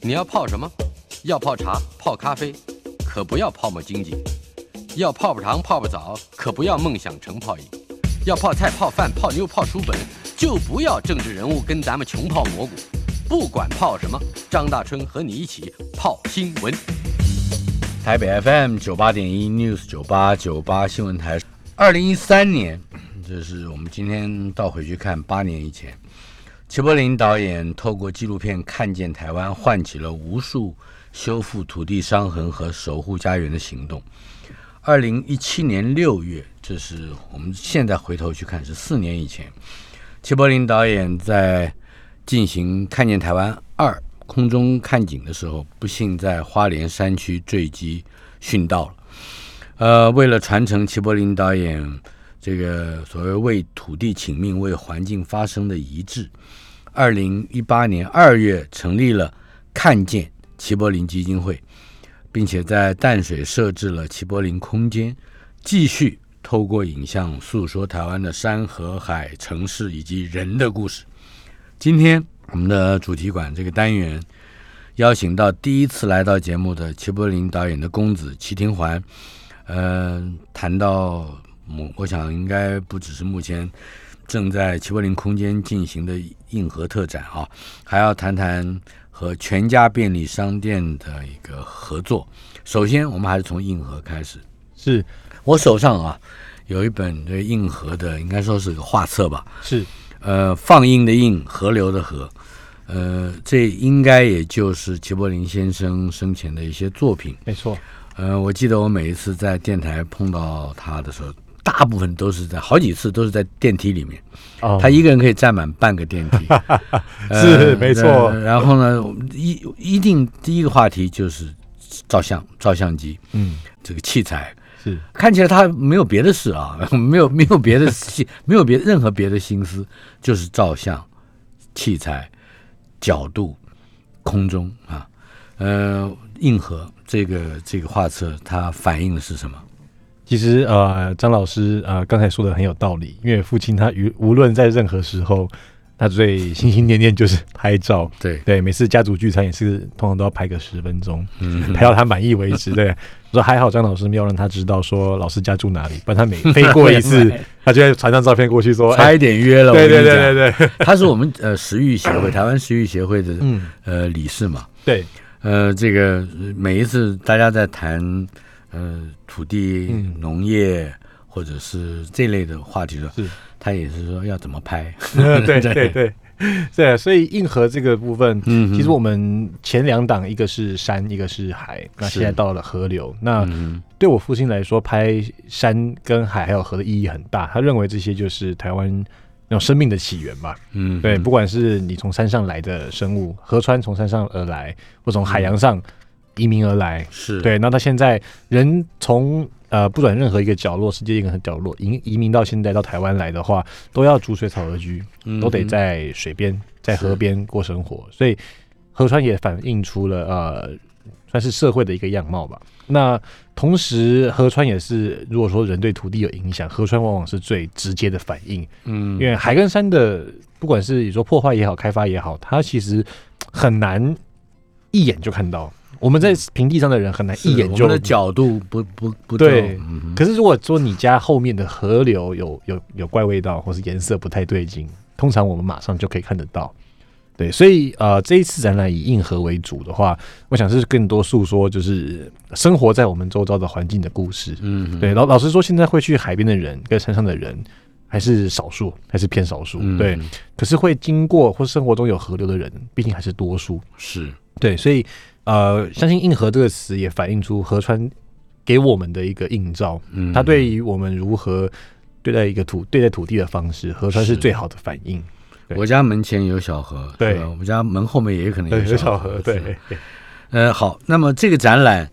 你要泡什么？要泡茶、泡咖啡，可不要泡沫经济；要泡泡糖、泡泡澡，可不要梦想成泡影；要泡菜、泡饭、泡妞、泡书本，就不要政治人物跟咱们穷泡蘑菇。不管泡什么，张大春和你一起泡新闻。台北 FM 九八点一 News 九八九八新闻台，二零一三年，这是我们今天倒回去看八年以前。齐柏林导演透过纪录片看见台湾，唤起了无数修复土地伤痕和守护家园的行动。二零一七年六月，这是我们现在回头去看，是四年以前，齐柏林导演在进行《看见台湾二》空中看景的时候，不幸在花莲山区坠机殉道了。呃，为了传承齐柏林导演这个所谓为土地请命、为环境发声的遗志。二零一八年二月成立了看见齐柏林基金会，并且在淡水设置了齐柏林空间，继续透过影像诉说台湾的山河海、城市以及人的故事。今天我们的主题馆这个单元邀请到第一次来到节目的齐柏林导演的公子齐廷环，呃，谈到我我想应该不只是目前。正在齐柏林空间进行的硬核特展啊，还要谈谈和全家便利商店的一个合作。首先，我们还是从硬核开始。是我手上啊有一本这硬核的，应该说是个画册吧。是，呃，放映的映，河流的河，呃，这应该也就是齐柏林先生生前的一些作品。没错。呃，我记得我每一次在电台碰到他的时候。大部分都是在好几次都是在电梯里面，他一个人可以占满半个电梯，是没错。然后呢，一一定第一个话题就是照相，照相机，嗯，这个器材。是。看起来他没有别的事啊，没有没有别的心，没有别任何别的心思，就是照相器材角度空中啊，呃，硬核这个这个画册它反映的是什么？其实呃，张老师呃刚才说的很有道理，因为父亲他无无论在任何时候，他最心心念念就是拍照。对对，每次家族聚餐也是通常都要拍个十分钟，嗯拍到他满意为止。对，我 说还好张老师没有让他知道说老师家住哪里，不然他每飞过一次，他就会传张照片过去说差一点约了。对对对对对，他是我们呃食育协会台湾食育协会的呃理事嘛。对，呃，这个每一次大家在谈。呃，土地、农业或者是这类的话题的，是，他也是说要怎么拍，对 对。对对，所以硬核这个部分，嗯，其实我们前两档一个是山，一个是海，那现在到了河流，那对我父亲来说，拍山跟海还有河的意义很大，他认为这些就是台湾那种生命的起源吧，嗯，对，不管是你从山上来的生物，河川从山上而来，或从海洋上。移民而来是对，那他现在人从呃不管任何一个角落，世界一个角落移移民到现在到台湾来的话，都要逐水草而居，都得在水边在河边过生活，所以河川也反映出了呃算是社会的一个样貌吧。那同时河川也是，如果说人对土地有影响，河川往往是最直接的反应。嗯，因为海跟山的不管是你说破坏也好，开发也好，它其实很难一眼就看到。我们在平地上的人很难一眼就我们的角度不不不对。可是如果说你家后面的河流有有有怪味道，或是颜色不太对劲，通常我们马上就可以看得到。对，所以呃，这一次展览以硬核为主的话，我想是更多诉说就是生活在我们周遭的环境的故事。嗯，对。老老实说，现在会去海边的人跟山上的人还是少数，还是偏少数。对。可是会经过或生活中有河流的人，毕竟还是多数。是对，所以。呃，相信“硬核”这个词也反映出河川给我们的一个映照。嗯，它对于我们如何对待一个土、对待土地的方式，河川是最好的反应。我家门前有小河，对，我们家门后面也有可能有小河。对，呃，好，那么这个展览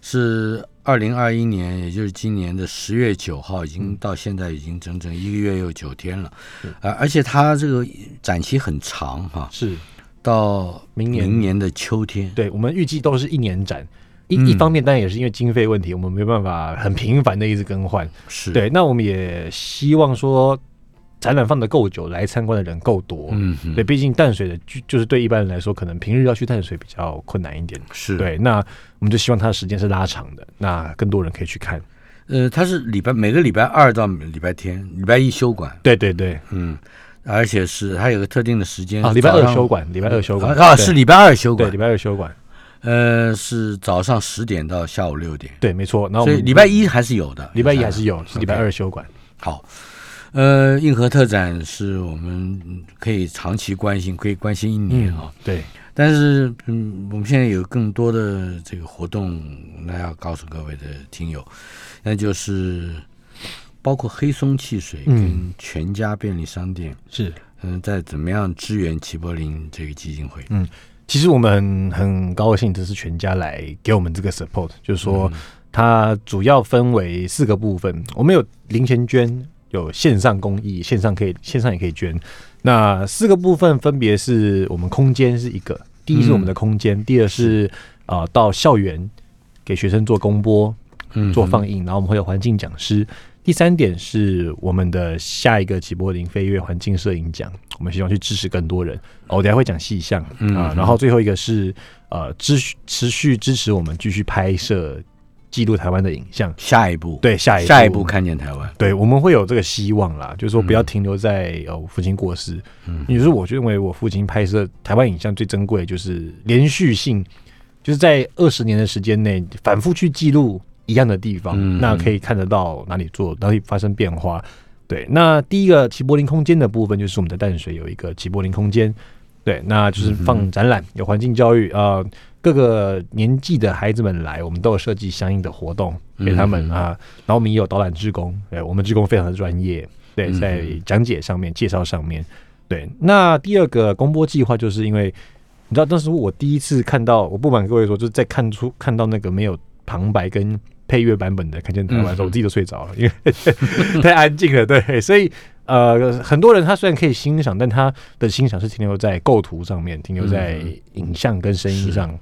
是二零二一年，也就是今年的十月九号，已经到现在已经整整一个月又九天了。呃，而且它这个展期很长，哈，是。到明年明年的秋天，对我们预计都是一年展。一一方面，当然也是因为经费问题，我们没办法很频繁的一直更换。是对。那我们也希望说，展览放的够久，来参观的人够多。嗯哼，对，毕竟淡水的就就是对一般人来说，可能平日要去淡水比较困难一点。是，对，那我们就希望它的时间是拉长的，那更多人可以去看。呃，它是礼拜每个礼拜二到礼拜天，礼拜一休馆，对对对，嗯，而且是它有个特定的时间啊，礼拜二休馆，礼拜二休馆啊，是礼拜二休对，馆礼，拜二休馆，呃，是早上十点到下午六点，对，没错。然后我们所以礼拜一还是有的，礼拜一还是有，是礼拜二休馆。好。呃，硬核特展是我们可以长期关心，可以关心一年啊。对，但是，嗯，我们现在有更多的这个活动，那要告诉各位的听友，那就是包括黑松汽水跟嗯全家便利商店，是。嗯、在怎么样支援齐柏林这个基金会？嗯其实我们很高兴，这是全家来给我们这个 support，就是说它主要分为四个部分，我们有零钱捐，有线上公益，线上可以线上也可以捐。那四个部分分别是我们空间是一个，第一是我们的空间，第二是呃到校园给学生做公播，嗯做放映，然后我们会有环境讲师。第三点是我们的下一个齐柏林飞跃环境摄影奖，我们希望去支持更多人。哦我等下会讲细项嗯啊，然后最后一个是呃支续持续支持我们继续拍摄记录台湾的影像。下一步，对，下一下一步看见台湾，对，我们会有这个希望啦，就是说不要停留在呃我父亲过世，嗯。也就是我认为我父亲拍摄台湾影像最珍贵的就是连续性，就是在二十年的时间内反复去记录一样的地方，嗯那可以看得到哪里做哪里发生变化。对，那第一个齐柏林空间的部分就是我们的淡水有一个齐柏林空间，对，那就是放展览，有环境教育，呃，各个年纪的孩子们来，我们都有设计相应的活动给他们嗯啊。然后我们也有导览志工，对，我们志工非常的专业，对，嗯在讲解上面、介绍上面，对。那第二个公播计划，就是因为你知道，当时我第一次看到，我不瞒各位说，就是在看出看到那个没有旁白跟配乐版本的《看见台湾》的时候，嗯我自己都睡着了，因为 太安静了，对，所以。呃，很多人他虽然可以欣赏，但他的欣赏是停留在构图上面，停留在嗯影像跟声音上。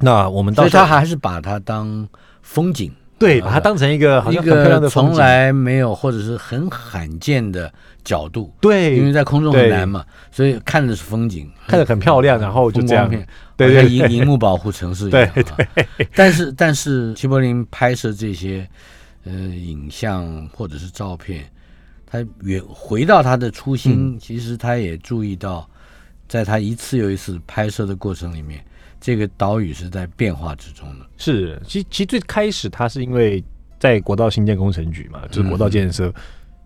那我们到所以时他还是把它当风景，对把它当成一个好一像很漂亮个的从来没有或者是很罕见的角度，对，因为在空中很难嘛，所以看的是风景，看着很漂亮，然后就这样。片，对对对。荧荧幕保护城市一样。对对，但是但是齐柏林拍摄这些呃影像或者是照片，他原回到他的初心，其实他也注意到，在他一次又一次拍摄的过程里面，这个岛屿是在变化之中的。是，其其实最开始他是因为在国道新建工程局嘛，就是国道建设，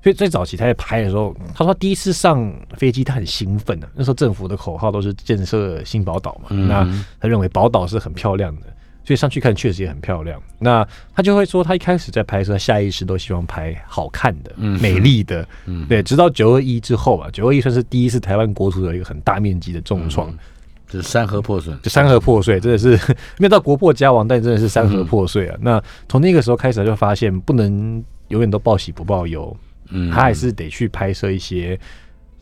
所以最早期他在拍的时候，他说他第一次上飞机，他很兴奋的、那时候政府的口号都是建设新宝岛嘛，嗯。那他认为宝岛是很漂亮的，所以上去看确实也很漂亮。那他就会说，他一开始在拍摄，他下意识都希望拍好看的、嗯。美丽的，嗯，对，直到九二一之后啊，九二一算是第一次台湾国土的一个很大面积的重创。嗯就是山河破损。就山河破碎，真的是 没有到国破家亡，但真的是山河破碎啊！那从那个时候开始，他就发现不能永远都报喜不报忧，嗯，他还是得去拍摄一些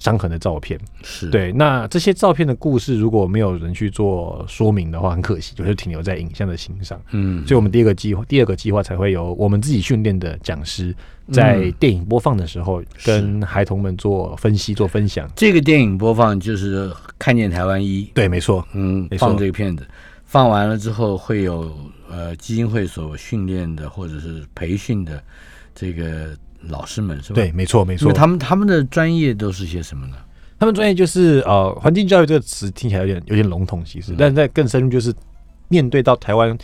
伤痕的照片。是，对，那这些照片的故事如果没有人去做说明的话，很可惜，就是停留在影像的欣赏。嗯，所以，我们第二个计划，第二个计划才会有我们自己训练的讲师，在嗯。电影播放的时候，跟孩童们做分析、做分享。这个电影播放就是看见台湾一，对，没错，嗯，没放这个片子，放完了之后会有呃基金会所训练的或者是培训的这个老师们是吧？对，，没错，没错。他们他们的专业都是些什么呢？他们专业就是呃，环境教育这个词听起来有点有点笼统，其实，但在更深入就是面对到台湾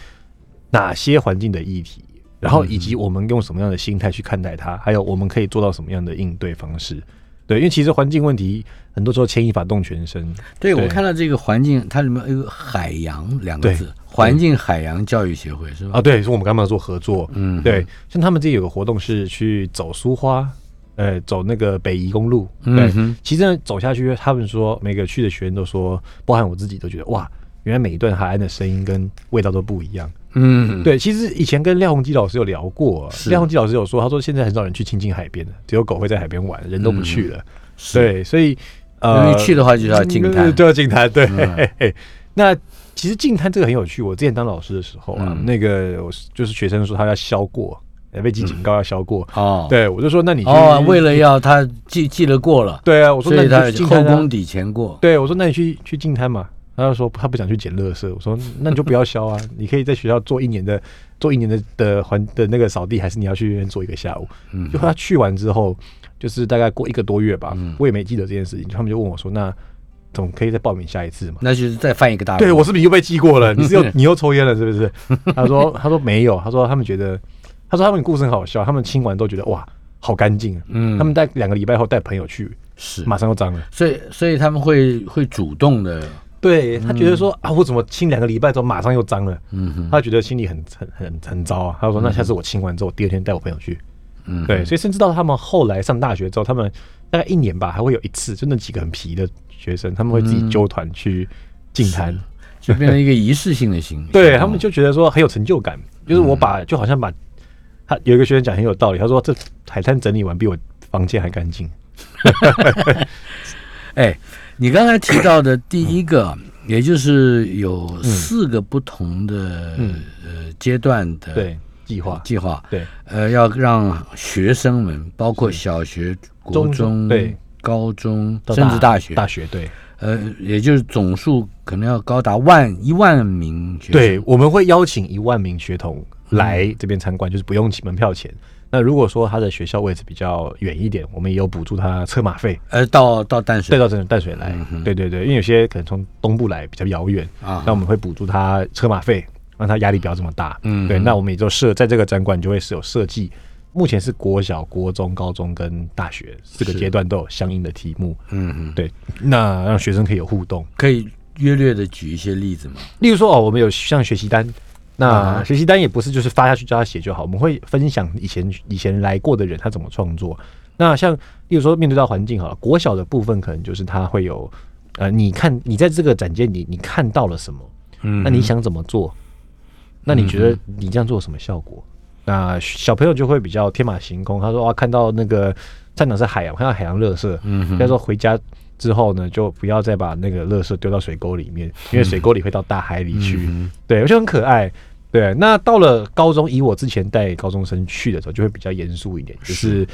哪些环境的议题，然后以及我们用什么样的心态去看待它，还有我们可以做到什么样的应对方式。对，因为其实环境问题很多时候牵一发动全身。对我看到这个环境，它里面有海洋两个字，环境海洋教育协会是吧？啊，对，是我们刚刚做合作。嗯，对，像他们这里有个活动是去走苏花，呃，走那个北宜公路。对，嗯哼，其实呢走下去，他们说每个去的学员都说，包含我自己都觉得哇，原来每一段海岸的声音跟味道都不一样。嗯，对，其实以前跟廖鸿基老师有聊过，廖鸿基老师有说，他说现在很少人去亲近海边的，只有狗会在海边玩，人都不去了。是，对，所以因呃为，去的话就是要静滩，就，要静滩。对，那其实静滩这个很有趣。我之前当老师的时候啊，嗯那个我就是学生说他要削过，被记警告要消过。哦，对，我就说那你哦，为了要他记记得过了，对啊，我说那你所以他后宫抵前过。对，我说那你去去进滩嘛。他就说他不想去捡垃圾。我说那你就不要消啊，你可以在学校做一年的做一年的的环的那个扫地，还是你要去那边做一个下午？嗯就他去完之后，就是大概过一个多月吧，嗯我也没记得这件事情。他们就问我说，那总可以再报名下一次嘛？那就是再犯一个大对我是不是又被记过了？你是又嗯你又抽烟了是不是？他说他说没有，他说他们觉得他说他们故事很好笑，他们清完都觉得哇好干净啊。嗯他们带两个礼拜后带朋友去，是，马上又脏了。所以所以他们会会主动的，对他觉得说、啊，我怎么清两个礼拜之后马上又脏了？嗯哼，他觉得心里很很很很糟啊。他说那下次我清完之后，第二天带我朋友去。嗯，对，所以甚至到他们后来上大学之后，他们大概一年吧，还会有一次，就那几个很皮的学生，他们会自己揪团去进摊。就变成一个仪式性的行为。对他们就觉得说很有成就感，就是我把就好像把他有一个学生讲很有道理，他说这海滩整理完比我房间还干净。哎，你刚才提到的第一个，也就是有四个不同的嗯呃阶段的对，计划。计划，对。呃，要让学生们，包括小学、国中中、对。高中，到甚至大学，大学对。呃，也就是总数可能要高达万一万名学生。对，我们会邀请一万名学童来这边参观，就是不用门票钱。那如果说他的学校位置比较远一点，我们也有补助他车马费，呃，到到淡水带到这淡水来嗯。对对对，因为有些可能从东部来比较遥远，啊那我们会补助他车马费，让他压力不要这么大。嗯对，那我们也就设在这个展馆就会是有设计，目前是国小、国中、高中跟大学四个阶段都有相应的题目。嗯嗯，对，那让学生可以有互动。可以约略的举一些例子吗？例如说哦，我们有像学习单，那啊学习单也不是就是发下去叫他写就好，我们会分享以前以前来过的人他怎么创作。那像例如说面对到环境好了，国小的部分可能就是他会有呃，你看你在这个展间里你看到了什么，嗯那你想怎么做？那你觉得你这样做有什么效果？那小朋友就会比较天马行空，他说啊，看到那个站长是海洋，看到海洋垃圾，嗯他说回家之后呢，就不要再把那个垃圾丢到水沟里面，因为水沟里会到大海里去。嗯对，我觉得很可爱。对，那到了高中，以我之前带高中生去的时候，就会比较严肃一点，就是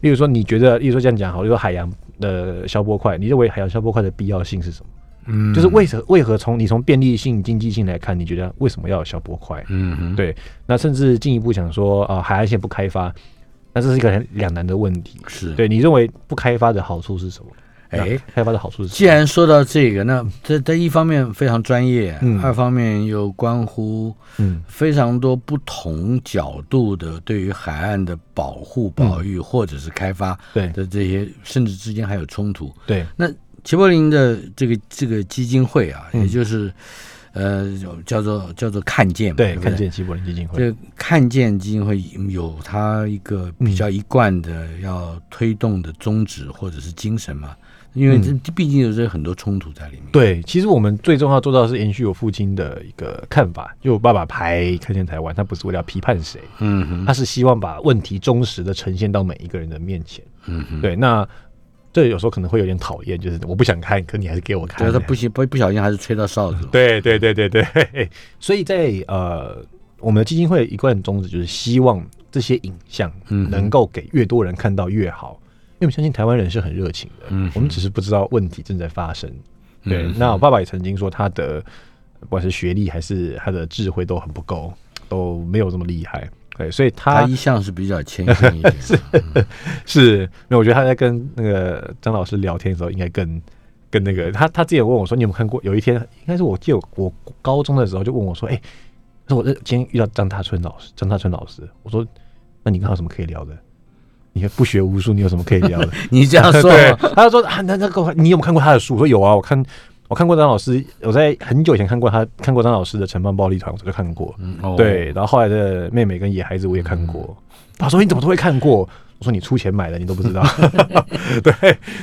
例如说，你觉得，例如说这样讲好，例如说海洋的消波块，你认为海洋消波块的必要性是什么？嗯就是为何为何从你从便利性、经济性来看，你觉得为什么要有消波块？嗯哼，对，那甚至进一步讲说啊、海岸线不开发，那这是一个很两难的问题。是对你认为不开发的好处是什么？哎开发的好处是？既然说到这个，那这这一方面非常专业，嗯二方面又关乎嗯非常多不同角度的对于海岸的保护、保育或者是开发对的这些，甚至之间还有冲突。对那齐柏林的这个这个基金会啊，嗯也就是呃叫做叫做看见嘛，对，对看见齐柏林基金会，这看见基金会有它一个比较一贯的要推动的宗旨或者是精神嘛，因为这毕竟有这很多冲突在里面。对，其实我们最重要做到的是延续我父亲的一个看法，就我爸爸拍看见台湾，他不是为了要批判谁，嗯哼，他是希望把问题忠实的呈现到每一个人的面前。嗯哼，对，那这有时候可能会有点讨厌，就是我不想看，可你还是给我看。对他不行不不小心还是吹到哨子。对对对对对，所以在呃，我们的基金会一贯宗旨就是希望这些影像嗯能够给越多人看到越好，因为我们相信台湾人是很热情的，嗯我们只是不知道问题正在发生。对，嗯那我爸爸也曾经说他的不管是学历还是他的智慧都很不够，都没有这么厉害。对，所以他他一向是比较谦逊一点。是，没有，我觉得他在跟那个张老师聊天的时候，应该更更那个。他他之前问我说：“你有没有看过？”有一天，应该是我记得我我高中的时候就问我说：“哎、说我今天遇到张大春老师，张大春老师，我说，那你跟他有什么可以聊的？你不学无术，你有什么可以聊的？” 你这样说，他就说啊，那那个你有没有看过他的书？我说有啊，我看我看过张老师，我在很久以前看过他看过张老师的《城邦暴力团》，我早就看过。嗯哦对，然后后来的妹妹跟野孩子我也看过。他说你怎么都会看过？我说你出钱买的，你都不知道。对，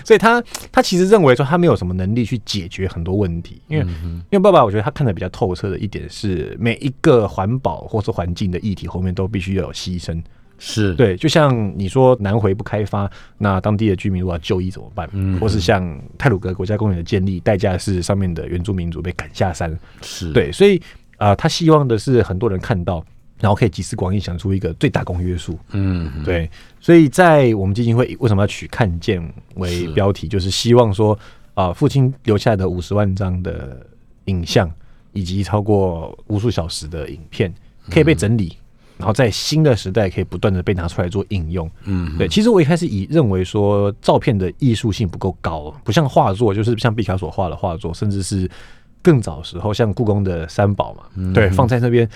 所以他他其实认为说他没有什么能力去解决很多问题，因为、嗯因为爸爸我觉得他看的比较透彻的一点是，每一个环保或是环境的议题后面都必须要有牺牲。是，对，就像你说南回不开发，那当地的居民如果要就医怎么办？嗯或是像泰鲁格国家公园的建立，代价是上面的原住民族被赶下山。是，对，所以啊、呃他希望的是很多人看到，然后可以集思广益，想出一个最大公约数。嗯，对，所以在我们基金会为什么要取“看见”为是标题，就是希望说，啊、父亲留下来的五十万张的影像，以及超过无数小时的影片，可以被整理，然后在新的时代可以不断的被拿出来做应用。嗯，对，其实我一开始以认为说照片的艺术性不够高，不像画作，就是像毕卡索画的画作，甚至是更早时候像故宫的三宝嘛，对，放在那边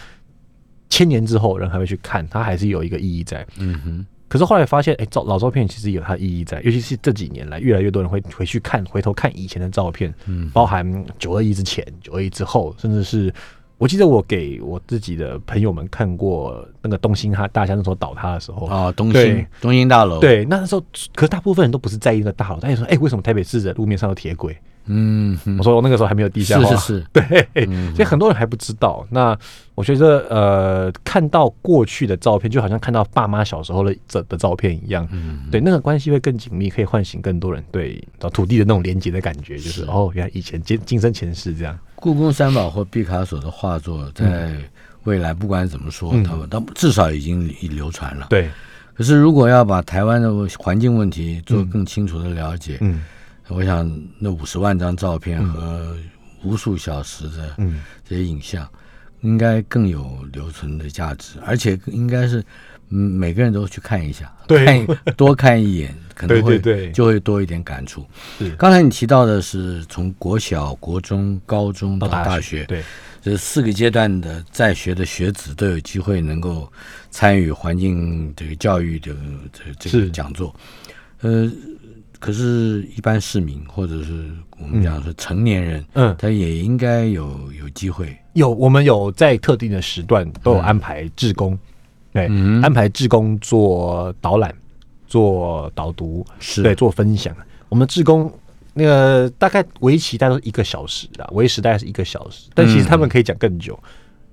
千年之后人还会去看，它还是有一个意义在。嗯哼，可是后来发现，哎、照老照片其实有它的意义在，尤其是这几年来，越来越多人会回去看，回头看以前的照片，嗯，包含九二一之前、九二一之后，甚至是我记得我给我自己的朋友们看过那个东兴哈大厦那时候倒塌的时候，啊，东对兴东兴大楼，，对，那时候可是大部分人都不是在意那个大楼，大家说，哎、为什么台北市的路面上有铁轨？嗯，我说我那个时候还没有地下化，是是是，对，所以很多人还不知道。那我觉得，呃，看到过去的照片，就好像看到爸妈小时候的的的照片一样，嗯。对，那个关系会更紧密，可以唤醒更多人对土地的那种连接的感觉，就是是。哦，原来以前今今生前世这样。故宫三宝或毕卡索的画作，在未来不管怎么说，嗯。他们他至少已经已流传了。对，可是如果要把台湾的环境问题做更清楚的了解，嗯。我想那五十万张照片和无数小时的嗯，这些影像，应该更有留存的价值，而且应该是嗯每个人都去看一下，对。看多看一眼，可能会就会多一点感触。是。刚才你提到的是从国小、国中、高中到到大学，对，这四个阶段的在学的学子都有机会能够参与环境这个教育的这这个讲座，呃，可是，一般市民或者是我们讲说成年人，嗯，他也应该有有机会，有我们有在特定的时段都有安排志工，对，嗯安排志工做导览、做导读，是对，做分享。我们志工那个大概为期大概都是一个小时啊，为时大概是一个小时，但其实他们可以讲更久。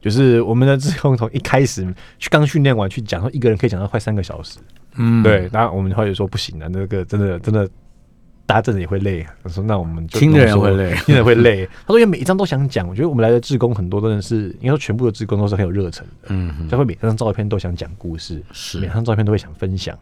就是我们的志工从一开始去刚训练完去讲，说一个人可以讲到快三个小时。嗯，对，然后我们后来就说不行了，那个真的真的，大家真的也会累。他说那我们就听的人会累听的人会累。他说因为每一张都想讲，我觉得我们来的志工很多真的是，应该说全部的志工都是很有热忱的，嗯哼，就会每张照片都想讲故事，是每张照片都会想分享。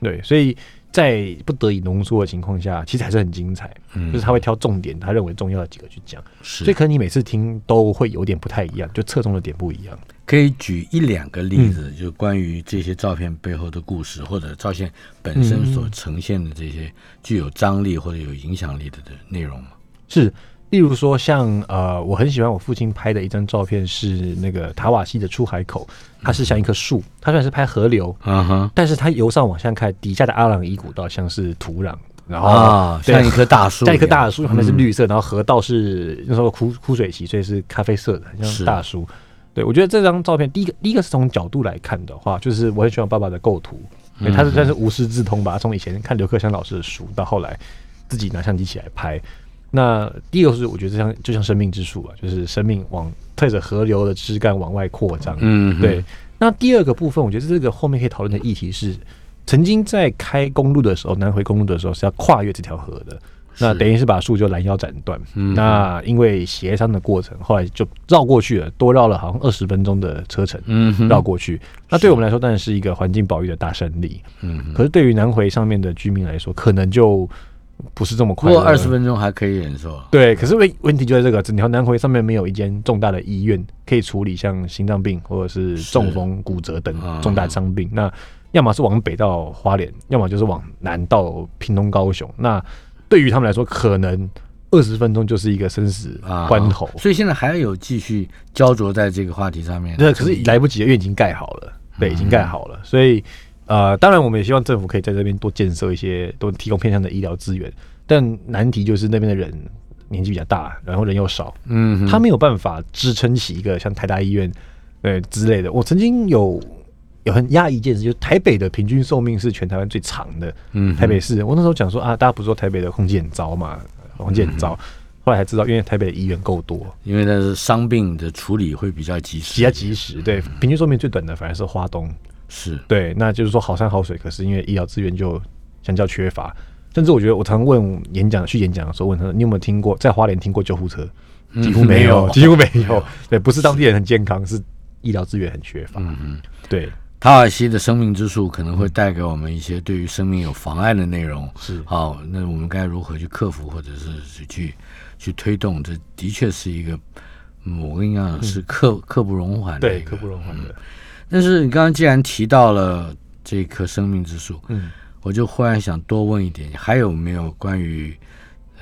对，所以在不得已浓缩的情况下，其实还是很精彩。嗯就是他会挑重点，他认为重要的几个去讲，是所以可能你每次听都会有点不太一样，就侧重的点不一样。可以举一两个例嗯子，就关于这些照片背后的故事，或者照片本身嗯所呈现的这些具有张力或者有影响力的的内容吗？是，例如说像呃，我很喜欢我父亲拍的一张照片，是那个塔瓦西的出海口，它是像一棵树，它虽然是拍河流，嗯哼，但是它由上往下看，底下的阿朗伊古道像是土壤，然后啊，像一棵大树像一棵大树，旁边是嗯绿色，然后河道是那时候枯枯水期，所以是咖啡色的，是像大树。对我觉得这张照片，第一个第一个是从角度来看的话，就是我很喜欢爸爸的构图，因为他是算是无师自通吧，从以前看刘克襄老师的书，到后来自己拿相机起来拍。那第一个是我觉得这像就像生命之树啊，就是生命往推着河流的枝干往外扩张。嗯，对，那第二个部分，我觉得这个后面可以讨论的议题是，曾经在开公路的时候，南回公路的时候是要跨越这条河的。那等于是把树就拦腰斩断。嗯那因为协商的过程，后来就绕过去了，多绕了好像二十分钟的车程，嗯，绕过去。那对我们来说，当然是一个环境保育的大胜利。嗯，可是对于南回上面的居民来说，可能就不是这么快不。过二十分钟还可以忍受。对，可是问问题就在这个，整条南回上面没有一间重大的医院可以处理像心脏病或者是中风、骨折等啊重大伤病。那要么是往北到花莲，要么就是往南到屏东、高雄。那对于他们来说，可能二十分钟就是一个生死啊关头。所以现在还有继续焦灼在这个话题上面。对可是来不及了，因为已经盖好了，对，已经盖好了。所以呃，当然我们也希望政府可以在这边多建设一些，多提供偏向的医疗资源。但难题就是那边的人年纪比较大，然后人又少，嗯，他没有办法支撑起一个像台大医院呃之类的。我曾经有有很压抑一件事，就是台北的平均寿命是全台湾最长的。嗯台北市，我那时候讲说啊，大家不是说台北的空气很糟嘛，空气很糟。嗯后来才知道，因为台北的医院够多，因为那是伤病的处理会比较及时，比较及时。对，平均寿命最短的反而是花东。是对，那就是说好山好水，可是因为医疗资源就相较缺乏。甚至我觉得，我常问演讲去演讲的时候，问他你有没有听过在花莲听过救护车？几乎没有，几乎没有。对，不是当地人很健康，是医疗资源很缺乏。嗯嗯，对，塔尔西的生命之树可能会带给我们一些对于生命有妨碍的内容。是好，那我们该如何去克服，或者是去去推动？这的确是一个，嗯我跟你讲是刻刻不容缓的对，刻不容缓的。但是你刚刚既然提到了这棵生命之树，嗯，我就忽然想多问一点，还有没有关于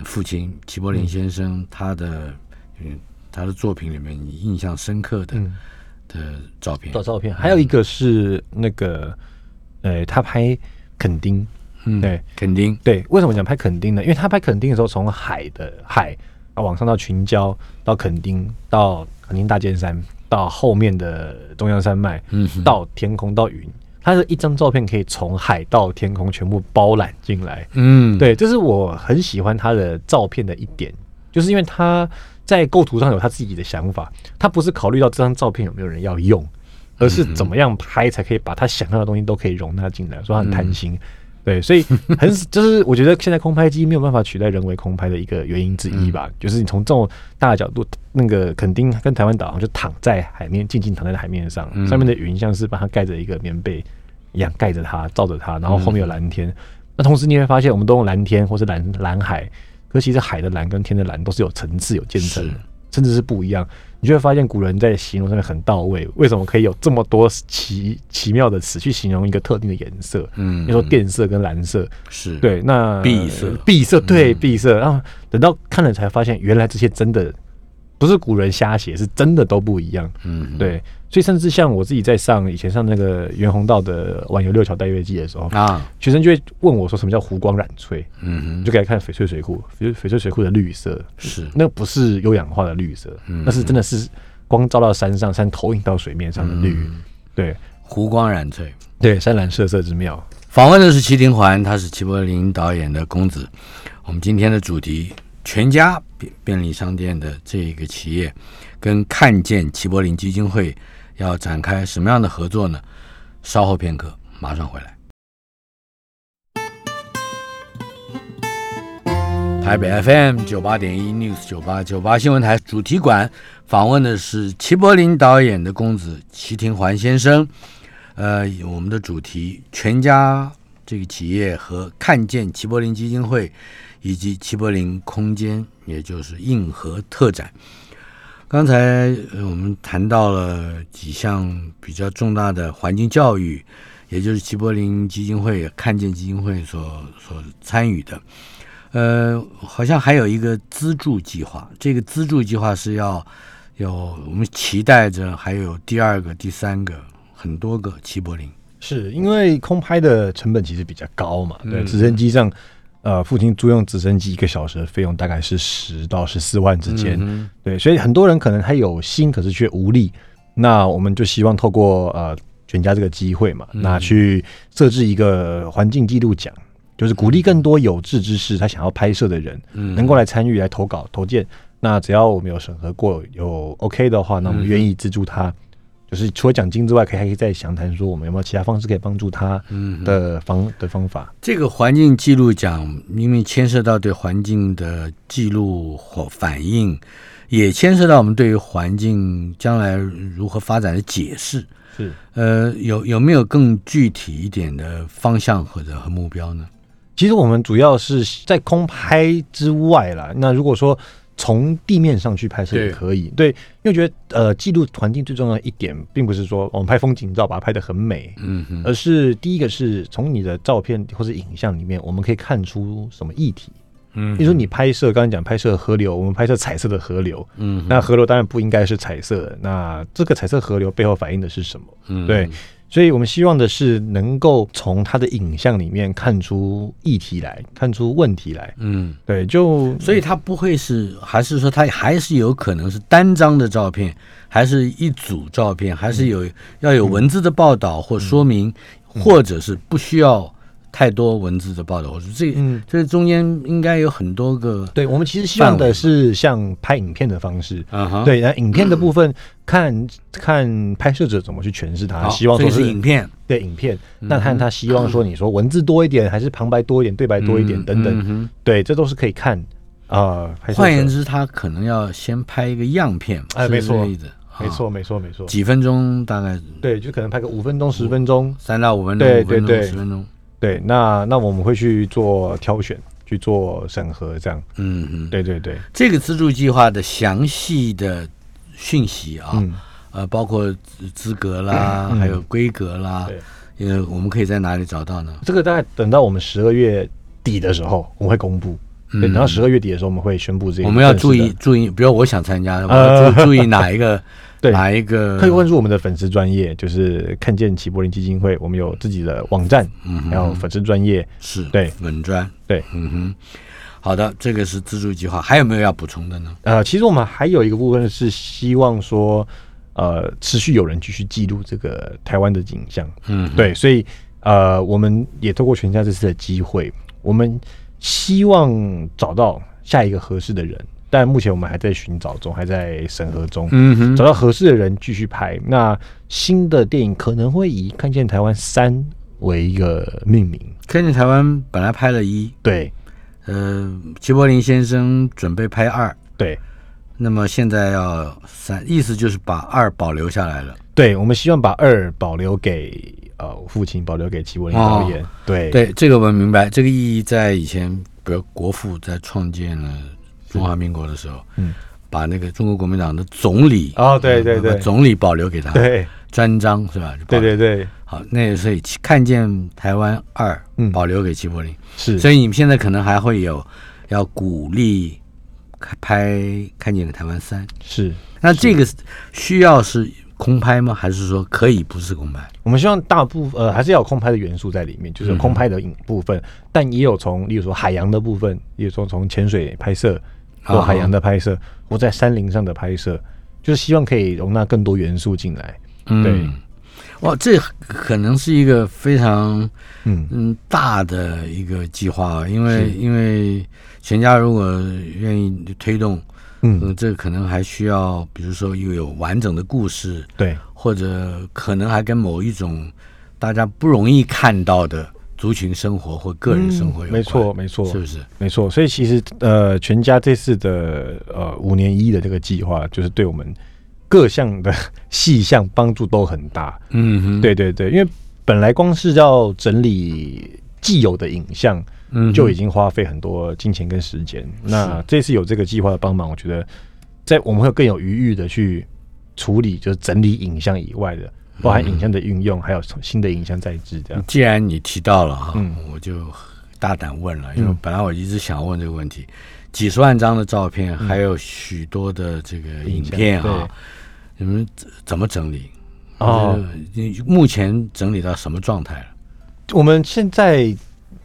父亲齐柏林先生他的嗯他的作品里面你印象深刻的、嗯。的照片？照照片，还有一个是那个，呃，他拍垦丁，嗯，对，垦丁，对，为什么讲拍垦丁呢？因为他拍垦丁的时候，从海的海啊往上到群礁，到垦丁，到垦丁大尖山，到后面的中央山脉，嗯到天空到云，他的一张照片可以从海到天空全部包揽进来。嗯，对，这是我很喜欢他的照片的一点，就是因为他在构图上有他自己的想法，他不是考虑到这张照片有没有人要用，而是怎么样拍才可以把他想要的东西都可以容纳进来，说他很贪心。对，所以很 就是我觉得现在空拍机没有办法取代人为空拍的一个原因之一吧，就是你从这种大的角度，那个垦丁跟台湾岛上就躺在海面，静静躺在海面上，嗯上面的云像是把它盖着一个棉被一样盖着它，罩着它，然后后面有蓝天。那同时你会发现，我们都用蓝天或是蓝蓝海，可其实海的蓝跟天的蓝都是有层次、有渐层的，甚至是不一样。你就会发现古人在形容上面很到位，为什么可以有这么多奇奇妙的词去形容一个特定的颜色？嗯你说靛色跟蓝色，是，对，那碧色碧色，对，碧色。然后等到看了才发现，原来这些真的不是古人瞎写，是真的都不一样。嗯，对，所以甚至像我自己在上以前上那个袁宏道的《晚游六桥待月记》的时候，啊，学生就会问我说什么叫湖光染翠，嗯哼，就给他看翡翠水库，翡翡翠水库的绿色，是，那不是优氧化的绿色，嗯那是真的是光照到山上，山投影到水面上的绿。嗯对湖光染翠。对，山岚色色之妙。访问的是齐廷环，他是齐柏林导演的公子。我们今天的主题，全家便便利商店的这个企业，跟看见齐柏林基金会要展开什么样的合作呢？稍后片刻，马上回来。台北 FM 九八点一 News 九八九八新闻台主题馆访问的是齐柏林导演的公子齐廷环先生。呃，我们的主题全家这个企业和看见齐柏林基金会以及齐柏林空间，也就是硬核特展。刚才呃我们谈到了几项比较重大的环境教育，也就是齐柏林基金会、看见基金会所所参与的。呃，好像还有一个资助计划，这个资助计划是要有我们期待着还有第二个、第三个很多个齐柏林。是因为空拍的成本其实比较高嘛，对，嗯直升机上，呃，父亲租用直升机一个小时的费用大概是十到十四万之间，嗯对，所以很多人可能他有心，可是却无力。那我们就希望透过呃全家这个机会嘛，嗯那去设置一个环境记录奖，就是鼓励更多有志之士他想要拍摄的人，嗯能够来参与来投稿投件。那只要我们有审核过有 OK 的话，那我们愿意资助他。就是除了奖金之外，可以还可以再详谈说我们有没有其他方式可以帮助他嗯的方的方法。这个环境记录奖，因为牵涉到对环境的记录或反应，也牵涉到我们对于环境将来如何发展的解释。是呃，有有没有更具体一点的方向或者和目标呢？其实我们主要是在空拍之外啦。那如果说从地面上去拍摄也可以，对，因为我觉得呃，记录环境最重要的一点，并不是说我们拍风景照把它拍得很美，嗯哼，而是第一个是从你的照片或者影像里面，我们可以看出什么议题。嗯比如说你拍摄，刚才讲拍摄河流，我们拍摄彩色的河流，嗯那河流当然不应该是彩色的，那这个彩色河流背后反映的是什么？嗯。对，所以我们希望的是能够从他的影像里面看出议题来，看出问题来。嗯，对，就所以他不会是，还是说他还是有可能是单张的照片，还是一组照片，还是有、要有文字的报道或说明，或者是不需要太多文字的报道。我说这、嗯。这中间应该有很多个，对我们其实希望的是像拍影片的方式。啊哈，对，然后影片的部分看看拍摄者怎么去诠释它，好，希望说是影片，对影片，那看他希望说你说文字多一点，还是旁白多一点，对白多一点等等，嗯对，这都是可以看啊。换言之，他可能要先拍一个样片，哎没错没错，没错，没错。几分钟大概对，就可能拍个五分钟、十分钟，三到五分钟，对五分钟对对。十分钟。对，那那我们会去做挑选，去做审核，这样。嗯嗯，对对对，这个资助计划的详细的讯息啊，嗯，呃，包括资资格啦，嗯还有规格啦对，呃，我们可以在哪里找到呢？这个大概等到我们十二月底的时候，我们会公布。等到十二月底的时候，我们会宣布这个。我们要注意，注意，比如我想参加，我要注注意哪一个对。哪一个可以关注我们的粉丝专业，就是看见齐柏林基金会，我们有自己的网站，嗯哼。还有粉丝专业。是对。文专，对，嗯哼，好的，这个是资助计划，还有没有要补充的呢？呃，其实我们还有一个部分是希望说，呃，持续有人继续记录这个台湾的景象。嗯，对，所以呃，我们也透过全家这次的机会，我们希望找到下一个合适的人，但目前我们还在寻找中，还在审核中。嗯哼找到合适的人继续拍。那新的电影可能会以《看见台湾三》为一个命名。看见台湾本来拍了一，对呃，齐柏林先生准备拍二，对那么现在要三，意思就是把二保留下来了。对，我们希望把二保留给呃我父亲，保留给齐柏林导演。对对，这个我们明白，这个意义在以前，比如国父在创建了中华民国的时候，嗯，把那个中国国民党的总理哦对对对。总理保留给他，对。专章是吧？对对对，好，那也所以看见台湾二嗯。保留给齐柏林，是。所以你们现在可能还会有要鼓励拍看见台湾三，是。那这个需要是空拍吗？还是说可以不是空拍？我们希望大部分呃还是要有空拍的元素在里面，就是空拍的影部分，但也有从例如说海洋的部分，例如说从潜水拍摄或海洋的拍摄，或在山林上的拍摄，就是希望可以容纳更多元素进来。对。嗯，哇，这可能是一个非常嗯，嗯大的一个计划啊，因为因为全家如果愿意推动，嗯。嗯，这可能还需要，比如说又有完整的故事，对，或者可能还跟某一种大家不容易看到的族群生活或个人生活有、嗯没错没错是不是？没错。所以其实呃，全家这次的呃五年一的这个计划，就是对我们各项的细项帮助都很大。嗯哼，对对对，因为本来光是要整理既有的影像，嗯就已经花费很多金钱跟时间。那这次有这个计划的帮忙，我觉得在我们会更有余裕的去处理，就是整理影像以外的，包含影像的运用，还有新的影像在制这样。既然你提到了哈，嗯我就大胆问了，因为嗯本来我一直想问这个问题，几十万张的照片，还有许多的这个影片哈，你们怎怎么整理？哦呃，你目前整理到什么状态了？我们现在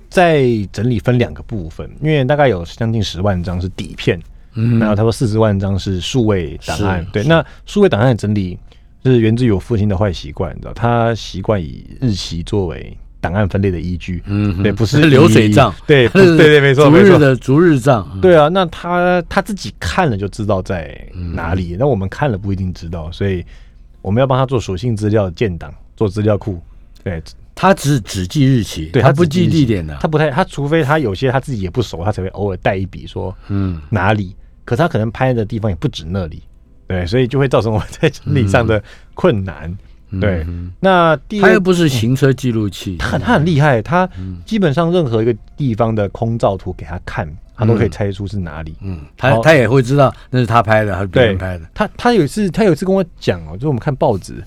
在整理分两个部分，因为大概有将近十万张是底片，嗯然后差不多四十万张是数位档案。对，那数位档案的整理是源自于我父亲的坏习惯，你知道，他习惯以日期作为档案分类的依据。嗯哼，对，不是流水账，对，不对对，没错，逐日没错。的逐日账，嗯，对啊，那他他自己看了就知道在哪里，那我们看了不一定知道，所以我们要帮他做属性资料建档，做资料库。对，他只只记日期，对他他不记地点的，他不太，他除非他有些他自己也不熟，他才会偶尔带一笔说嗯哪里，可他可能拍的地方也不止那里，对，所以就会造成我在整理上的困难。对，嗯。那第二他又不是行车记录器，他他很厉害，他基本上任何一个地方的空照图给他看，他都可以猜出是哪里。嗯，他他也会知道那是他拍的还是别人对拍的，他他有一次他有一次跟我讲哦，就是我们看报纸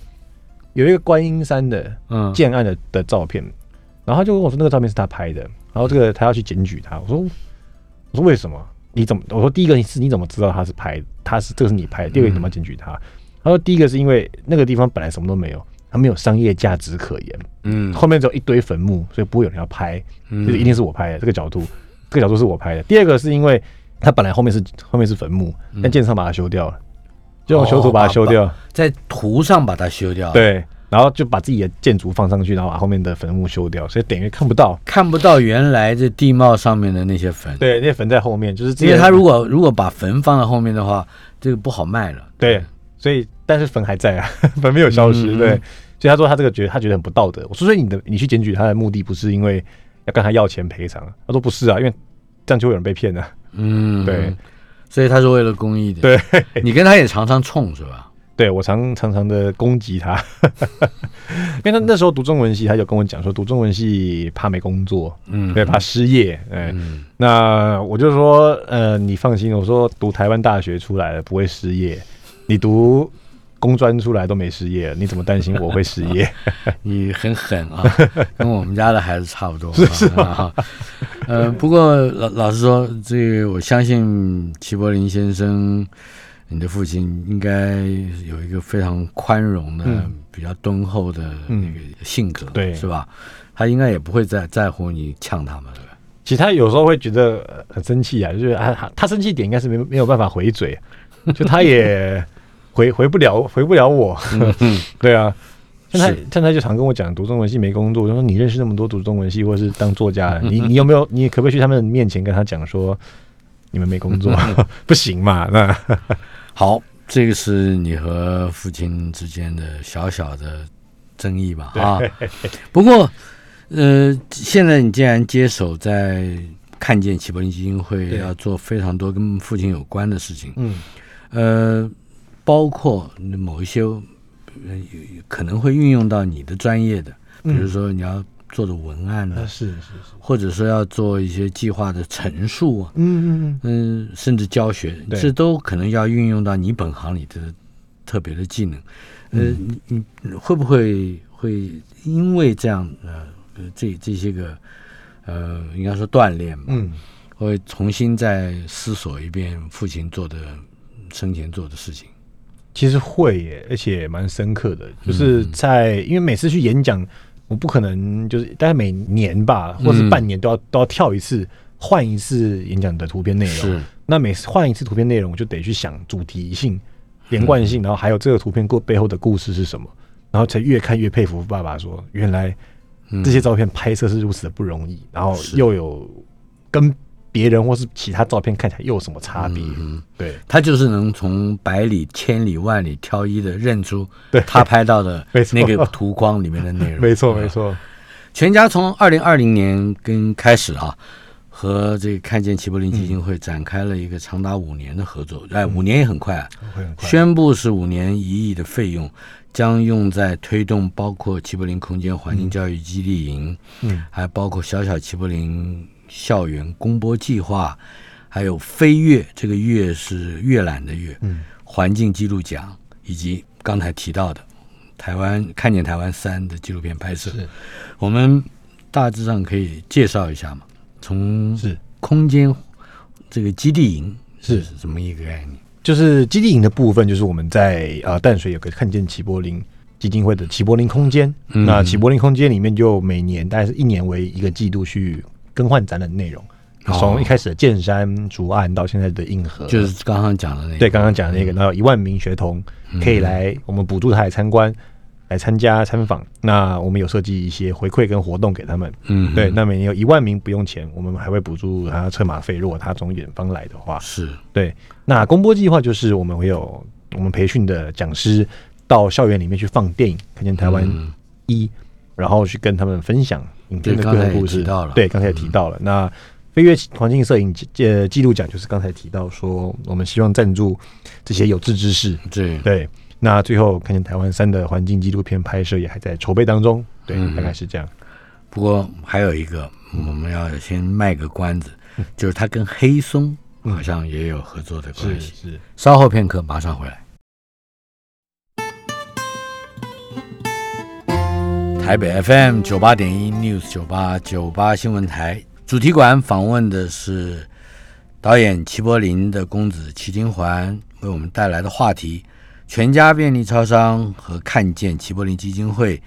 有一个观音山的嗯，建案的的照片，然后他就跟我说那个照片是他拍的，然后这个他要去检举他，我说我说为什么？你怎么？我说第一个是你怎么知道他是拍？他是这个是你拍的？第二个你怎么检举他？他说第一个是因为那个地方本来什么都没有，它没有商业价值可言，嗯，后面只有一堆坟墓，所以不会有人要拍，嗯就是一定是我拍的这个角度，这个角度是我拍的。第二个是因为它本来后面是后面是坟墓，但建商把它修掉了，就用修图把它修掉，在图上把它修掉，，对，然后就把自己的建筑放上去，然后把后面的坟墓修掉，所以等于看不到。看不到原来这地貌上面的那些坟，对，那些坟在后面，就是因为他如果如果把坟放在后面的话，这个不好卖了，对，所以但是坟还在啊，坟没有消失，嗯对。所以他说他这个觉得他觉得很不道德。我说所以你的你去检举他的目的不是因为要跟他要钱赔偿？他说不是啊，因为这样就会有人被骗啊。嗯，对，所以他是为了公益的，对，你跟他也常常冲是吧？对我常常常的攻击他，因为他那时候读中文系，他就跟我讲说，读中文系怕没工作，嗯对，怕失业，哎、嗯那我就说，呃，你放心，我说读台湾大学出来了不会失业，你读工专出来都没失业，你怎么担心我会失业？你很狠啊，跟我们家的孩子差不多。是啊，呃，不过老老实说，这个我相信齐柏林先生，你的父亲应该有一个非常宽容的、嗯比较敦厚的那个性格，对是吧？他应该也不会在在乎你呛他们，对吧？其实他有时候会觉得呃很生气啊，就是啊，他他生气点应该是没没有办法回嘴，就他也回回不了回不了我，对啊。现在是现在就常跟我讲，读中文系没工作，我就说你认识那么多读中文系或者是当作家的，你你有没有你可不可以去他们面前跟他讲说你们没工作？不行嘛？那好，这个是你和父亲之间的小小的争议吧？啊，不过，呃，现在你既然接手在看见齐柏林基金会要做非常多跟父亲有关的事情，嗯。呃，包括某一些呃可能会运用到你的专业的，比如说你要做的文案呢、啊是是是，或者说要做一些计划的陈述啊，嗯嗯嗯，甚至教学，对。这都可能要运用到你本行里的特别的技能。呃，嗯。你你会不会会因为这样呃呃这这些个呃应该说锻炼嘛，嗯，会重新再思索一遍父亲做的生前做的事情？其实会耶，而且蛮深刻的，就是在因为每次去演讲，我不可能就是大概每年吧，或是半年都要、都要跳一次，换一次演讲的图片内容。是，那每次换一次图片内容，我就得去想主题性、连贯性，然后还有这个图片过背后的故事是什么，然后才越看越佩服爸爸说，原来这些照片拍摄是如此的不容易，然后又有跟别人或是其他照片看起来又有什么差别？嗯对。他就是能从百里、千里、万里挑一的认出对他拍到的 那个图框里面的内容。没错，没错，全家从二零二零年跟开始啊，和这个看见齐柏林基金会展开了一个长达五年的合作。哎，五年也很快啊。宣布是五年一亿的费用，将用在推动包括齐柏林空间环境教育基地营，嗯，还包括小小齐柏林校园公播计划，还有飞跃，这个跃是阅览的阅，嗯，环境记录奖，以及刚才提到的台湾看见台湾三的纪录片拍摄。我们大致上可以介绍一下嘛？从是空间这个基地营是什么一个概念？就是基地营的部分，就是我们在呃淡水有个看见齐柏林基金会的齐柏林空间。嗯那齐柏林空间里面就每年大概是一年为一个季度去更换展览内容，哦从一开始的剑山竹案到现在的硬核，就是刚刚讲的那个。对刚刚讲的那个，然后一万名学童可以来我们补助他来参观。来参加参访，那我们有设计一些回馈跟活动给他们。嗯，对，那每年有一万名不用钱，我们还会补助他车马费。如果他从远方来的话，是对，那公播计划就是我们会有我们培训的讲师到校园里面去放电影，看见台湾嗯一，然后去跟他们分享影片的故事。提到了对，刚才也提到了。那飞跃环境摄影记呃记录奖就是刚才提到说，我们希望赞助这些有志之士。对对，那最后看见台湾三的环境纪录片拍摄也还在筹备当中。对，嗯大概是这样。不过还有一个，我们要先卖个关子，就是他跟黑松好像也有合作的关系。是，稍后片刻，马上回来。台北 FM 九八点一 News 九八九八新闻台主题馆访问的是导演齐柏林的公子齐金环，为我们带来的话题：全家便利超商和看见齐柏林基金会，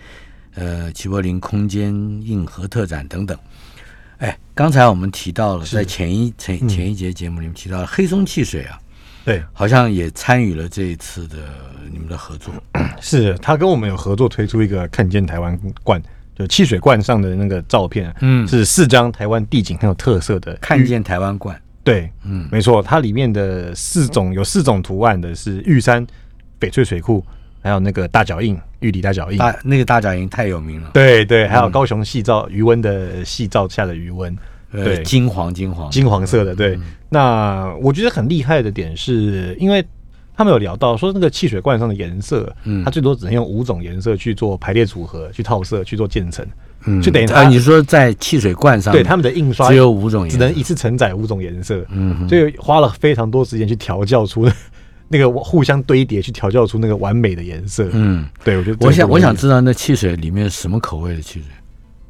呃，齐柏林空间硬核特展等等。哎，刚才我们提到了，在前一前嗯前一节节目里面提到了黑松汽水啊，对，好像也参与了这一次的你们的合作。是他跟我们有合作推出一个看见台湾罐，就汽水罐上的那个照片，嗯。是四张台湾地景很有特色的看见台湾罐，对，嗯，没错，它里面的四种有四种图案的是玉山、翡翠水库，还有那个大脚印玉里大脚印，大那个大脚印太有名了，对对，还有高雄细照余温的细照下的余温，呃，对。金黄金黄。金黄色的。对，那我觉得很厉害的点是，因为他们有聊到说那个汽水罐上的颜色，嗯。它最多只能用五种颜色去做排列组合、去套色、去做渐层，嗯。就等于它啊，你说在汽水罐上，对他们的印刷只有五种颜色，只能一次承载五种颜色，嗯哼。所以花了非常多时间去调教出 那个互相堆叠，去调教出那个完美的颜色。嗯，对我觉得我想我想知道那汽水里面什么口味的汽水。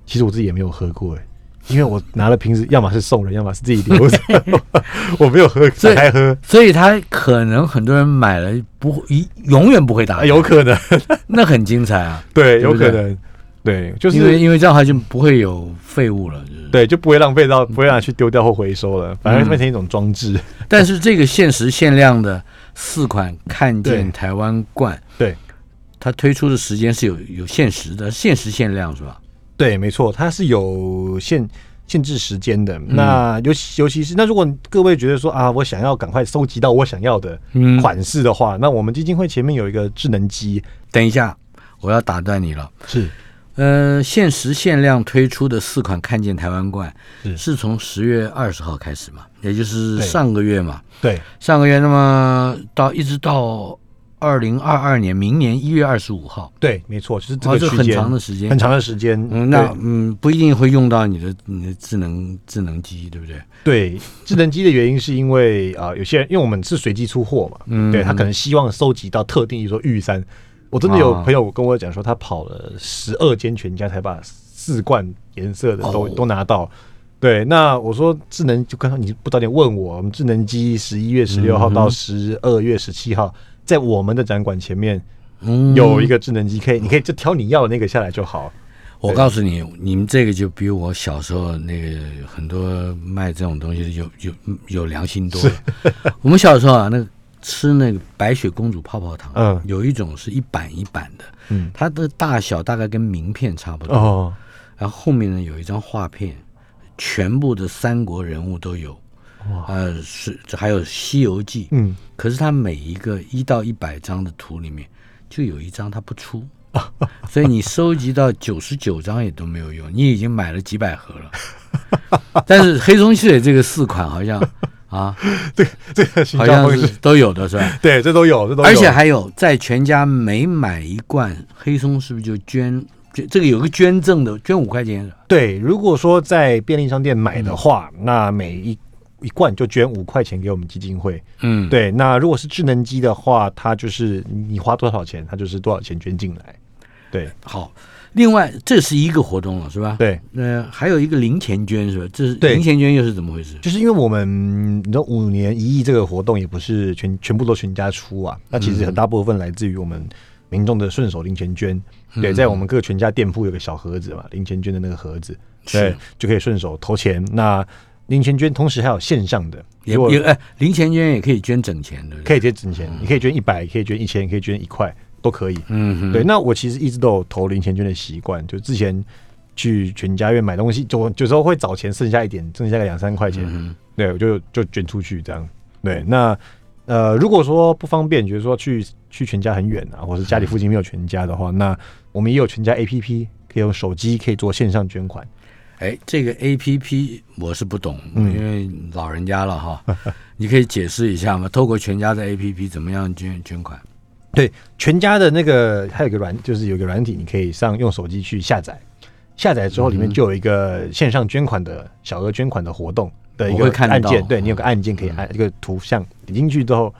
其实我自己也没有喝过哎，因为我拿了瓶子，要么是送人，要么是自己留着，我没有喝，所以打开喝，所以他可能很多人买了不会一永远不会打有可能，那很精彩啊，对，有可能，对，就是因为因为这样的话就不会有废物了，就是。对，就不会浪费到，不会拿去丢掉或回收了，反而嗯变成一种装置。但是这个限时限量的四款看见台湾罐，对，它推出的时间是有有限时的，限时限量是吧？对，没错，它是有限限制时间的。嗯。那尤其尤其是那如果各位觉得说啊，我想要赶快收集到我想要的嗯。款式的话，那我们基金会前面有一个智能机，等一下，我要打断你了。是。呃，限时限量推出的四款看见台湾罐是。是从十月二十号开始嘛，也就是上个月嘛。对。上个月，那么到一直到二零二二年明年一月二十五号，对，没错，就是这个区间、长的时间很。长的时间。嗯，那嗯不一定会用到你的你的智能智能机，对不对？对智能机的原因是因为啊、有些人因为我们是随机出货嘛，嗯对他可能希望收集到特定，比如说玉山。我真的有啊朋友跟我讲说，他跑了十二间全家才把四罐颜色的都、哦都拿到。对，那我说智能就刚刚你不早点问我，我们智能机十一月十六号到十二月十七号，在我们的展馆前面嗯，有一个智能机，可以你可以就挑你要的那个下来就好。我告诉你，你们这个就比我小时候那个很多卖这种东西的有有有良心多了。我们小时候啊，那个吃那个白雪公主泡泡糖，嗯。有一种是一板一板的，嗯，它的大小大概跟名片差不多。哦，然后后面呢有一张画片，全部的三国人物都有，呃，是这还有《西游记》，嗯，可是它每一个一到一百张的图里面，就有一张它不出，所以你收集到九十九张也都没有用，你已经买了几百盒了。但是黑松汽水这个四款好像啊，这个行好像是都有的是吧？对，这都有，这都有，而且还有在全家每买一罐黑松，是不是就捐？捐这个有个捐赠的，捐五块钱。对，如果说在便利商店买嗯的话，那每一一罐就捐五块钱给我们基金会。嗯，对，那如果是智能机的话，它就是你花多少钱，它就是多少钱捐进来。对好。另外，这是一个活动了，是吧？。对，呃，还有一个零钱捐是吧？这是对零钱捐又是怎么回事？就是因为我们你知道五年一亿这个活动也不是全全部都全家出啊，那其实很大部分来自于我们民众的顺手零钱捐。对，在我们各全家店铺有个小盒子嘛，零钱捐的那个盒子，对，就可以顺手投钱。那零钱捐同时还有线上的，也如果也哎，零钱捐也可以捐整钱，对不对？可以捐整钱，你可以捐一百，可以捐一千，可以捐一块，都可以。嗯哼，对，那我其实一直都有投零钱捐的习惯，就之前去全家院买东西，就有时候会找钱剩下一点，剩下个两三块钱，嗯对，我就就捐出去这样。对，那呃，如果说不方便，觉得说去去全家很远啊，或是家里附近没有全家的话，那我们也有全家 APP，可以用手机可以做线上捐款。哎，这个 A P P 我是不懂，嗯因为老人家了哈，你可以解释一下吗？透过全家的 A P P 怎么样捐捐款？对，全家的那个还有个软，就是有一个软体，你可以上用手机去下载，下载之后里面就有一个线上捐款的小额捐款的活动的一个看得到按键，对你有个按键可以按一个图像，点进去之后。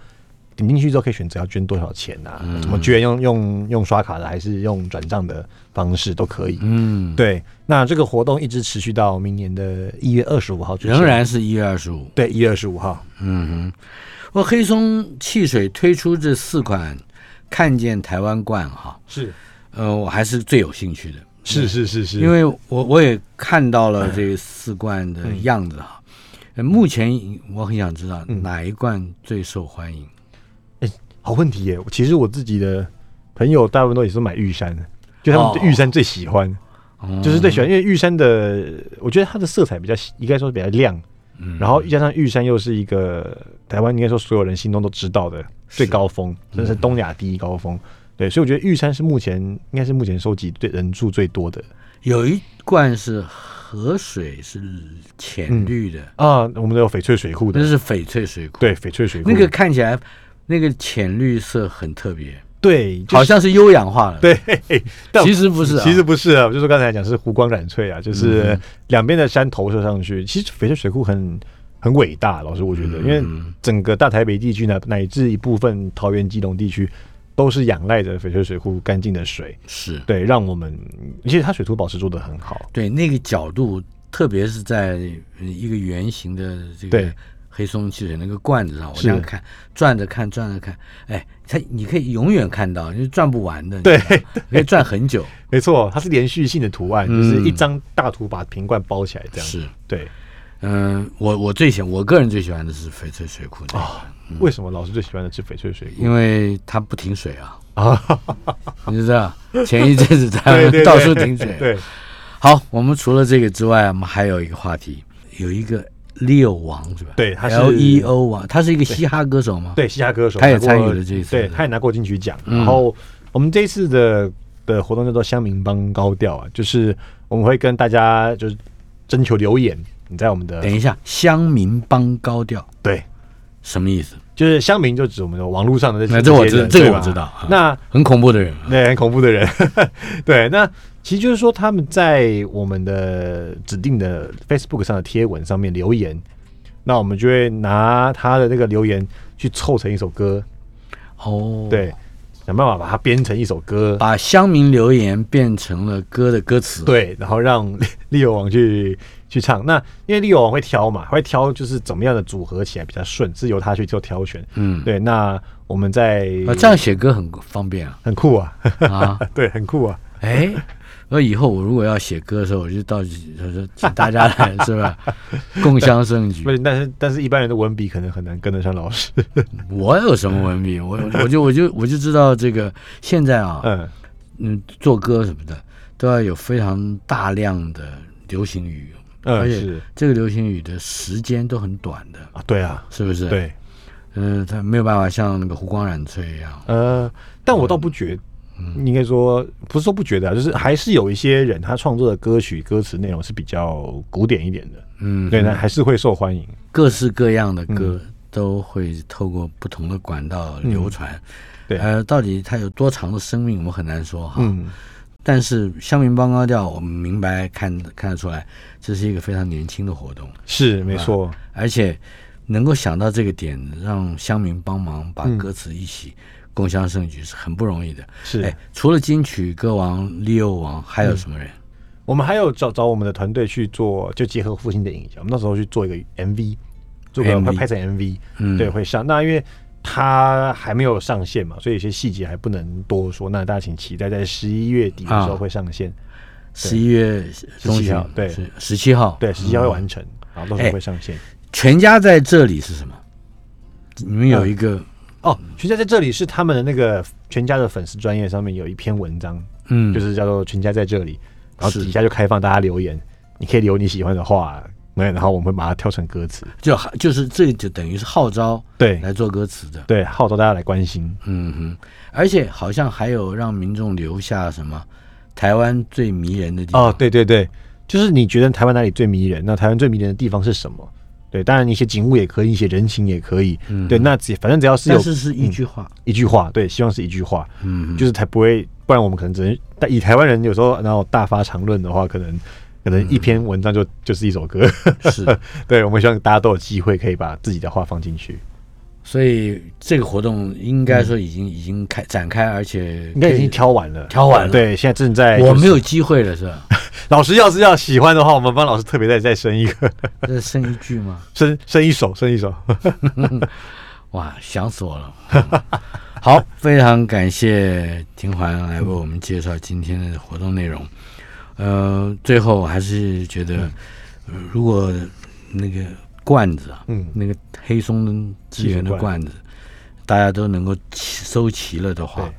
点进去之后可以选择要捐多少钱啊？嗯怎么捐？用用用刷卡的还是用转账的方式都可以。嗯，，对，那这个活动一直持续到明年的一月二十五号仍然是一月二十五。对一月二十五号。嗯哼，我黑松汽水推出这四款看见台湾罐哈，是呃，我还是最有兴趣的，是是是是，因为我我也看到了这四罐的样子哈。呃目前我很想知道嗯哪一罐最受欢迎。好问题耶！其实我自己的朋友大部分都也是买玉山的，就他们对玉山最喜欢，哦就是最喜欢，因为玉山的，我觉得它的色彩比较，应该说比较亮，嗯然后加上玉山又是一个台湾应该说所有人心中都知道的最高峰，真的是东亚第一高峰。对，所以我觉得玉山是目前应该是目前收集对人数最多的有一罐是河水，是浅绿的，啊。我们都有翡翠水库的，那是翡翠水库。对，翡翠水库那个看起来那个浅绿色很特别，对，就是好像是优氧化了。，对，但其实不是啊，其实不是啊，就是刚才讲是湖光染翠啊，就是嗯两边的山投射上去。其实翡翠水库很很伟大，老师我觉得，因为嗯整个大台北地区呢，乃至一部分桃园、基隆地区，都是仰赖着翡翠水库干净的水，是对，让我们而且它水土保持做得很好。对那个角度，特别是在呃一个圆形的这个对黑松汽水那个罐子上，我是这样看，转着看，转着看，哎，它你可以永远看到，就是转不完的，对，可以转很久。没错，它是连续性的图案，嗯。就是一张大图把瓶罐包起来这样。是，对。嗯、我我最喜我个人最喜欢的是翡翠水库这个，啊，为什么老师最喜欢的是翡翠水库？因为它不停水啊，啊，你知道，前一阵子它 对对对。到处停水。对，好，我们除了这个之外，我们还有一个话题，有一个 Leo 王是吧？对他是，L E O 王，他是一个嘻哈歌手吗？，对，嘻哈歌手，他也参与了这一次对他也拿过金曲奖。嗯然后我们这一次的的活动叫做乡民帮高调啊，就是我们会跟大家就是征求留言，你在我们的等一下，乡民帮高调对，什么意思？就是乡民就指我们的网络上的这些那这我知这个我知道啊那很恐怖的人对，很恐怖的人，对，那其实就是说他们在我们的指定的 Facebook 上的贴文上面留言，那我们就会拿他的那个留言去凑成一首歌，哦，对，，想办法把它编成一首歌，把乡民留言变成了歌的歌词，，对，然后让利友王去去唱。那因为利友王会挑嘛，会挑就是怎么样的组合起来比较顺，是由他去做挑选。嗯，对，那我们在啊，这样写歌很方便啊，很酷啊，啊，对，很酷啊。哎，那以后我如果要写歌的时候，我就到说请大家来，是吧？共襄盛举不。是，但是但是一般人的文笔可能很难跟得上老师。我有什么文笔？我我就我就我就知道这个现在啊，嗯，嗯，做歌什么的都要有非常大量的流行语，而且这个流行语的时间都很短的，啊，对啊，是不是？，对，嗯、他没有办法像那个湖光染翠一样，呃，但我倒不觉。应该说不是说不觉得啊，就是还是有一些人他创作的歌曲歌词内容是比较古典一点的，嗯，对，那还是会受欢迎。各式各样的歌嗯都会透过不同的管道流传。对。呃，到底它有多长的生命，我们很难说哈。嗯，但是乡民帮高调，我们明白看看得出来，这是一个非常年轻的活动，是没错。而且能够想到这个点，让乡民帮忙把嗯。歌词一起共襄盛举是很不容易的。是，哎，除了金曲歌王、Leo 王，还有什么人？我们还有找找我们的团队去做，就结合父亲的影响，我们那时候去做一个 MV，做个拍成 MV，嗯，对，会上。那因为它还没有上线嘛，所以有些细节还不能多说。那大家请期待在十一月底的时候啊会上线，十一月中17旬号，对是十七号，对，十七号会嗯完成，然后到时候会上线。全家在这里是什么？你们有一个，哦，全家在这里是他们的那个全家的粉丝专业上面有一篇文章，嗯，就是叫做“全家在这里”，然后底下就开放大家留言，你可以留你喜欢的话，对，然后我们会把它挑成歌词，就就是这就等于是号召对。来做歌词的，对，号召大家来关心。嗯哼，而且好像还有让民众留下什么台湾最迷人的地方。哦，，对对对，就是你觉得台湾哪里最迷人？那台湾最迷人的地方是什么？对，当然你写景物也可以，你写人情也可以。嗯对，那只反正只要是有但是是一句话，一句话，对，希望是一句话，嗯，就是才不会，不然我们可能只能但以台湾人有时候然后大发长论的话，可能可能一篇文章就就是一首歌。是，对，我们希望大家都有机会可以把自己的话放进去，所以这个活动应该说已经已经开展开，而且应该已经挑完了，挑完了对，现在正在、我没有，机会了，是吧？老师要是要喜欢的话，我们帮老师特别再再生一个，再生一句吗？生生一首，生一首。哇，想死我了！好，非常感谢庭环来为我们介绍今天的活动内容。呃，最后我还是觉得，呃如果那个罐子啊，嗯那个黑松资源的罐子，大家都能够齐收齐了的话对，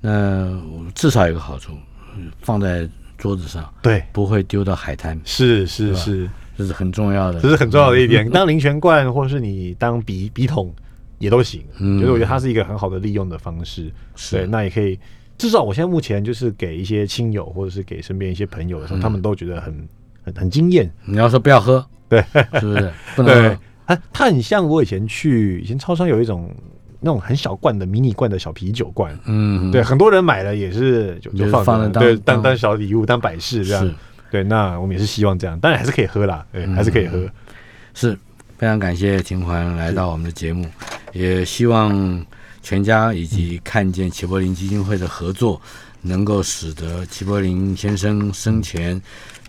那至少有个好处，嗯放在桌子上对，不会丢到海滩，是是是，这是很重要的。这是很重要的一点。当零泉罐，或是你当笔笔筒也都行。嗯就是我觉得它是一个很好的利用的方式。是对，那也可以。至少我现在目前就是给一些亲友或者是给身边一些朋友的时候，他们都觉得很很很惊艳。你要说不要喝，对，是不是？不能它它很像我以前去以前超商有一种那种很小罐的迷你罐的小啤酒罐，嗯，对，很多人买了也是就就就放放着当当小礼物当摆饰这样是。对，那我们也是希望这样，当然还是可以喝啦，对，嗯还是可以喝。是非常感谢秦环来到我们的节目，也希望全家以及看见齐柏林基金会的合作，能够使得齐柏林先生生前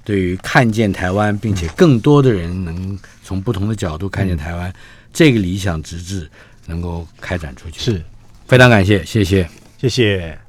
对于看见台湾，并且更多的人能从不同的角度看见台湾，这个理想直至能够开展出去。是，非常感谢，谢谢。谢谢。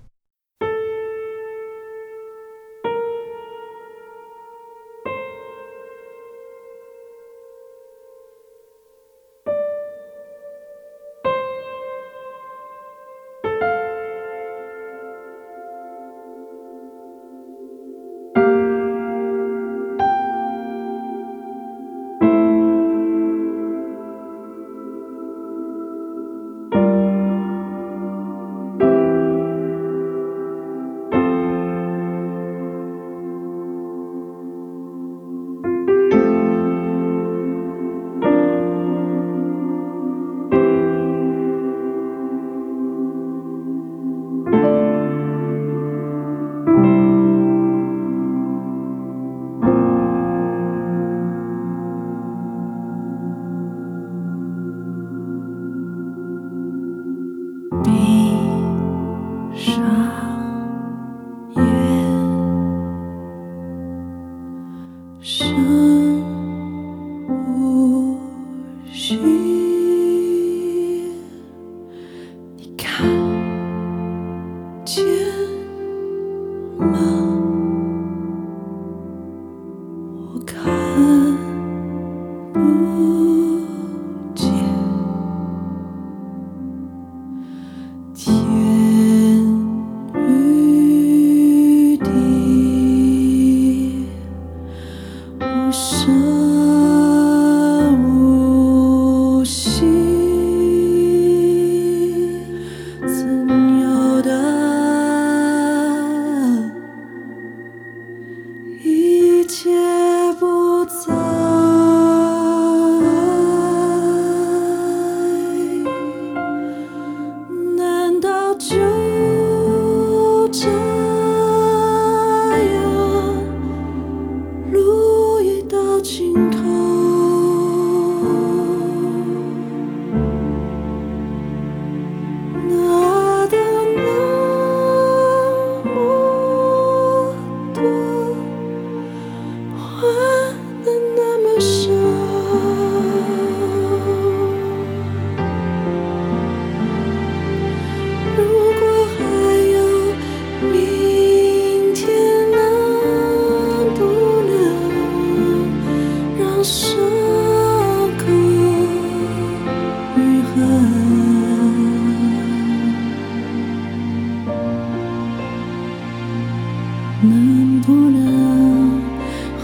能不能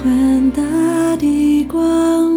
换大地光。